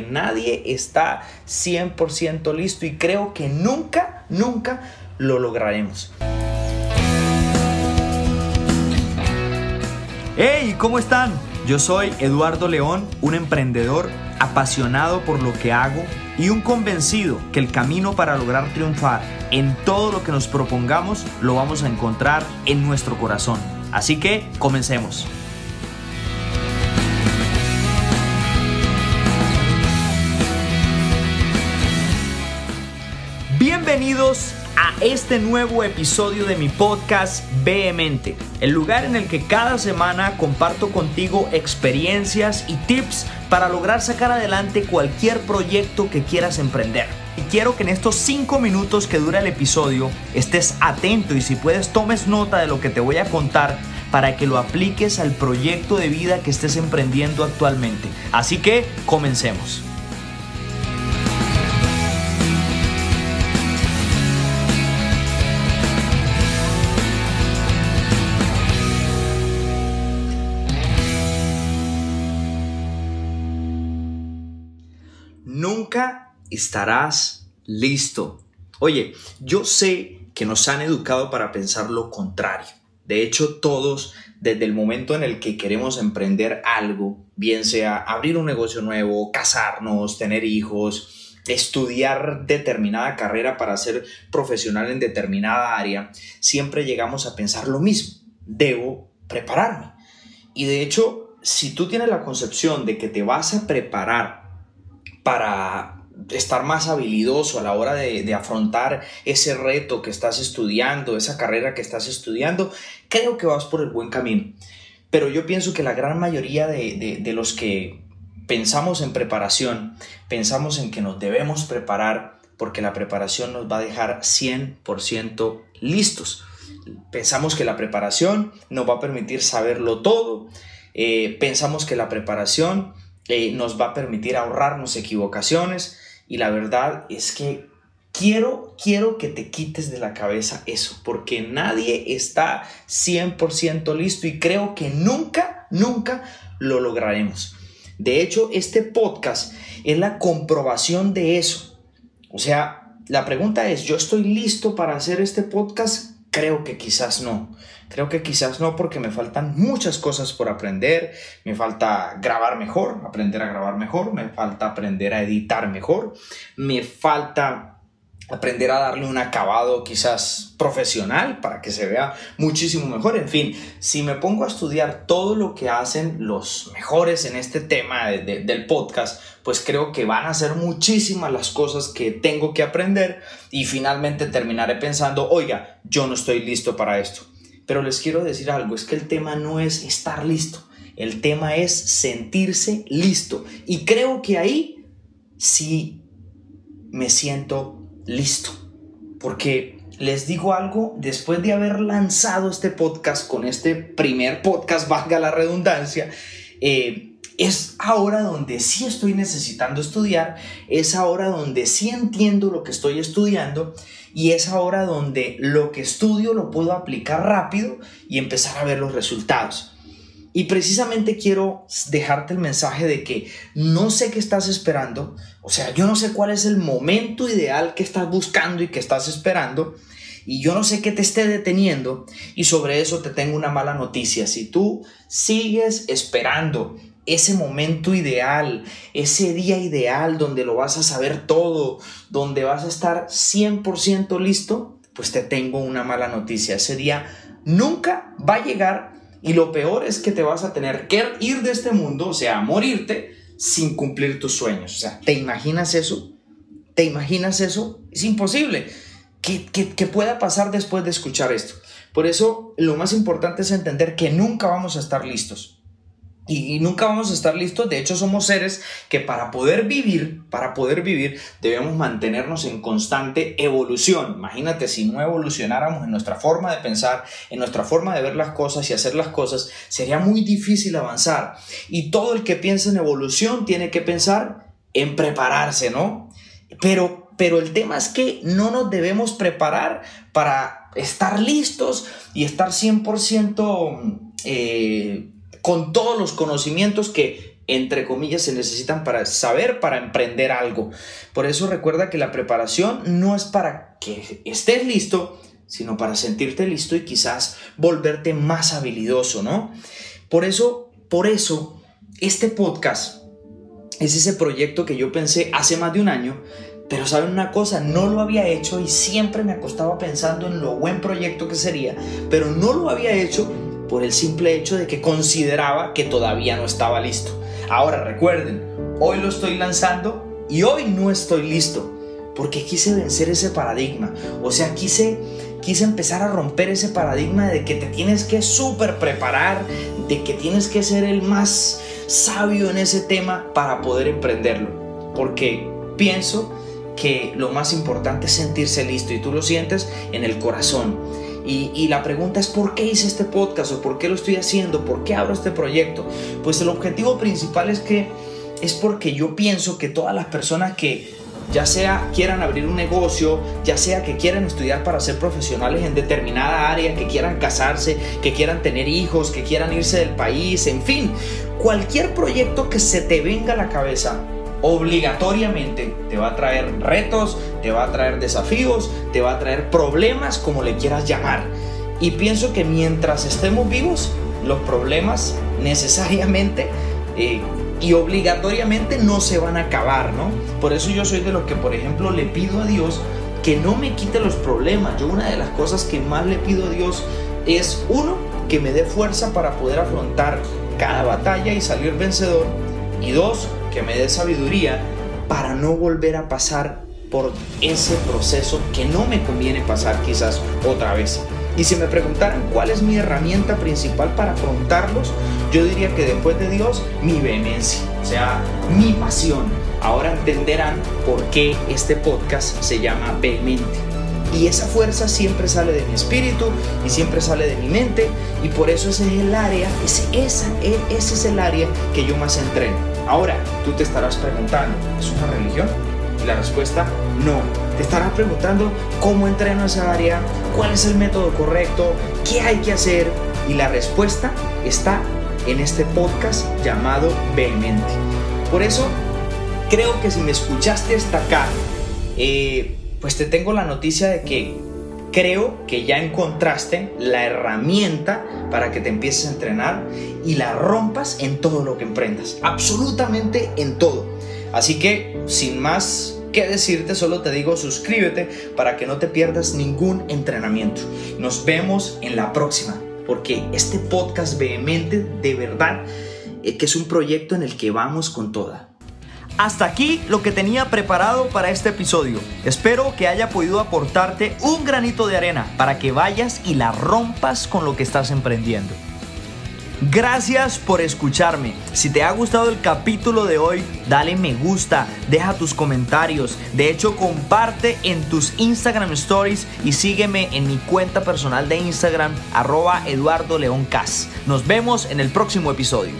Nadie está 100% listo y creo que nunca, nunca lo lograremos. Hey, ¿cómo están? Yo soy Eduardo León, un emprendedor apasionado por lo que hago y un convencido que el camino para lograr triunfar en todo lo que nos propongamos lo vamos a encontrar en nuestro corazón. Así que comencemos. Bienvenidos a este nuevo episodio de mi podcast Vehemente, el lugar en el que cada semana comparto contigo experiencias y tips para lograr sacar adelante cualquier proyecto que quieras emprender. Y quiero que en estos 5 minutos que dura el episodio estés atento y si puedes tomes nota de lo que te voy a contar para que lo apliques al proyecto de vida que estés emprendiendo actualmente. Así que comencemos. Nunca estarás listo. Oye, yo sé que nos han educado para pensar lo contrario. De hecho, todos, desde el momento en el que queremos emprender algo, bien sea abrir un negocio nuevo, casarnos, tener hijos, estudiar determinada carrera para ser profesional en determinada área, siempre llegamos a pensar lo mismo. Debo prepararme. Y de hecho, si tú tienes la concepción de que te vas a preparar para estar más habilidoso a la hora de, afrontar ese reto que estás estudiando, esa carrera que estás estudiando, creo que vas por el buen camino. Pero yo pienso que la gran mayoría de, de los que pensamos en preparación, pensamos en que nos debemos preparar porque la preparación nos va a dejar 100% listos. Pensamos que la preparación nos va a permitir saberlo todo. Eh, pensamos que la preparación eh, nos va a permitir ahorrarnos equivocaciones y la verdad es que quiero, quiero que te quites de la cabeza eso, porque nadie está 100% listo y creo que nunca, nunca lo lograremos. De hecho, este podcast es la comprobación de eso. O sea, la pregunta es, ¿yo estoy listo para hacer este podcast? Creo que quizás no. Creo que quizás no porque me faltan muchas cosas por aprender. Me falta grabar mejor, aprender a grabar mejor. Me falta aprender a editar mejor. Me falta aprender a darle un acabado quizás profesional para que se vea muchísimo mejor. En fin, si me pongo a estudiar todo lo que hacen los mejores en este tema del podcast, pues creo que van a ser muchísimas las cosas que tengo que aprender y finalmente terminaré pensando, oiga, yo no estoy listo para esto. Pero les quiero decir algo, es que el tema no es estar listo, el tema es sentirse listo. Y creo que ahí sí me siento listo. Porque les digo algo, después de haber lanzado este podcast con este primer podcast, valga la redundancia, eh, es ahora donde sí estoy necesitando estudiar, es ahora donde sí entiendo lo que estoy estudiando y es ahora donde lo que estudio lo puedo aplicar rápido y empezar a ver los resultados. Y precisamente quiero dejarte el mensaje de que no sé qué estás esperando, o sea, yo no sé cuál es el momento ideal que estás buscando y que estás esperando, y yo no sé qué te esté deteniendo, y sobre eso te tengo una mala noticia. Si tú sigues esperando ese momento ideal, ese día ideal donde lo vas a saber todo, donde vas a estar 100% listo, pues te tengo una mala noticia. Ese día nunca va a llegar y lo peor es que te vas a tener que ir de este mundo, o sea, morirte sin cumplir tus sueños. O sea, ¿te imaginas eso? ¿Te imaginas eso? Es imposible. ¿Qué, qué, pueda pasar después de escuchar esto? Por eso, lo más importante es entender que nunca vamos a estar listos y, nunca vamos a estar listos. De hecho, somos seres que para poder vivir, para poder vivir, debemos mantenernos en constante evolución. Imagínate si no evolucionáramos en nuestra forma de pensar, en nuestra forma de ver las cosas y hacer las cosas, sería muy difícil avanzar. Y todo el que piensa en evolución tiene que pensar en prepararse, ¿no? Pero, pero el tema es que no nos debemos preparar para estar listos y estar 100% eh, con todos los conocimientos que entre comillas, se necesitan para saber para emprender algo. Por eso recuerda que la preparación no es para que estés listo, sino para sentirte listo y quizás volverte más habilidoso, ¿no? Por eso, por eso, este podcast es ese proyecto que yo pensé hace más de un año, pero saben una cosa, no lo había hecho y siempre me acostaba pensando en lo buen proyecto que sería, pero no lo había hecho por el simple hecho de que consideraba que todavía no estaba listo. Ahora recuerden, hoy lo estoy lanzando y hoy no estoy listo, porque quise vencer ese paradigma, o sea, quise quise empezar a romper ese paradigma de que te tienes que súper preparar, de que tienes que ser el más sabio en ese tema para poder emprenderlo. Porque pienso que lo más importante es sentirse listo y tú lo sientes en el corazón. Y, la pregunta es ¿por qué hice este podcast o por qué lo estoy haciendo? ¿Por qué abro este proyecto? Pues el objetivo principal es que es porque yo pienso que todas las personas que ya sea quieran abrir un negocio, ya sea que quieran estudiar para ser profesionales en determinada área, que quieran casarse, que quieran tener hijos, que quieran irse del país, en fin, cualquier proyecto que se te venga a la cabeza, obligatoriamente te va a traer retos, te va a traer desafíos, te va a traer problemas, como le quieras llamar. Y pienso que mientras estemos vivos, los problemas necesariamente eh, y obligatoriamente no se van a acabar, ¿no? Por eso yo soy de los que, por ejemplo, le pido a Dios que no me quite los problemas. Yo una de las cosas que más le pido a Dios es, uno, que me dé fuerza para poder afrontar cada batalla y salir vencedor. Y dos, que me dé sabiduría para no volver a pasar por ese proceso que no me conviene pasar quizás otra vez. Y si me preguntaran cuál es mi herramienta principal para afrontarlos, yo diría que después de Dios, mi vehemencia, o sea, mi pasión. Ahora entenderán por qué este podcast se llama Vehemente. Y esa fuerza siempre sale de mi espíritu y siempre sale de mi mente. Y por eso ese es el área, ese, esa, e, ese es el área que yo más entreno. Ahora, tú te estarás preguntando, ¿es una religión? Y la respuesta, no. Te estarás preguntando cómo entreno esa área, cuál es el método correcto, qué hay que hacer. Y la respuesta está en este podcast llamado Vehemente. Por eso, creo que si me escuchaste hasta acá, eh, pues te tengo la noticia de que creo que ya encontraste la herramienta para que te empieces a entrenar y la rompas en todo lo que emprendas, absolutamente en todo. Así que, sin más que decirte, solo te digo suscríbete para que no te pierdas ningún entrenamiento. Nos vemos en la próxima, porque este podcast vehemente de verdad eh, que es un proyecto en el que vamos con toda. Hasta aquí lo que tenía preparado para este episodio. Espero que haya podido aportarte un granito de arena para que vayas y la rompas con lo que estás emprendiendo. Gracias por escucharme. Si te ha gustado el capítulo de hoy, dale me gusta, deja tus comentarios. De hecho, comparte en tus Instagram Stories y sígueme en mi cuenta personal de Instagram, arroba Eduardo León Nos vemos en el próximo episodio.